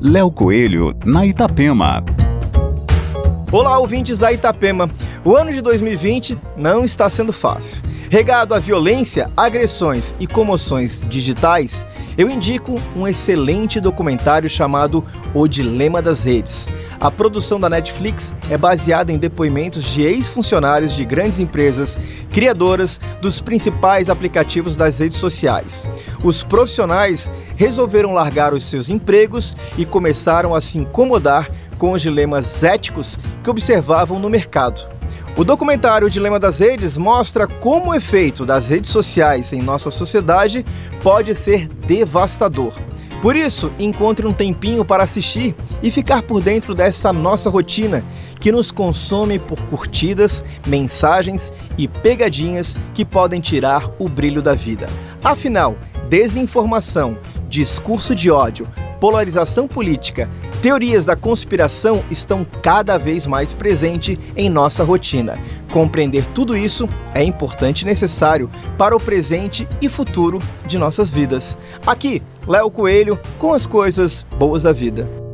Léo Coelho, na Itapema. Olá, ouvintes da Itapema. O ano de 2020 não está sendo fácil. Regado a violência, agressões e comoções digitais, eu indico um excelente documentário chamado O Dilema das Redes. A produção da Netflix é baseada em depoimentos de ex-funcionários de grandes empresas criadoras dos principais aplicativos das redes sociais. Os profissionais resolveram largar os seus empregos e começaram a se incomodar com os dilemas éticos que observavam no mercado. O documentário Dilema das Redes mostra como o efeito das redes sociais em nossa sociedade pode ser devastador. Por isso, encontre um tempinho para assistir e ficar por dentro dessa nossa rotina que nos consome por curtidas, mensagens e pegadinhas que podem tirar o brilho da vida. Afinal, desinformação, discurso de ódio, polarização política, teorias da conspiração estão cada vez mais presentes em nossa rotina. Compreender tudo isso é importante e necessário para o presente e futuro de nossas vidas. Aqui, Léo Coelho com as coisas boas da vida.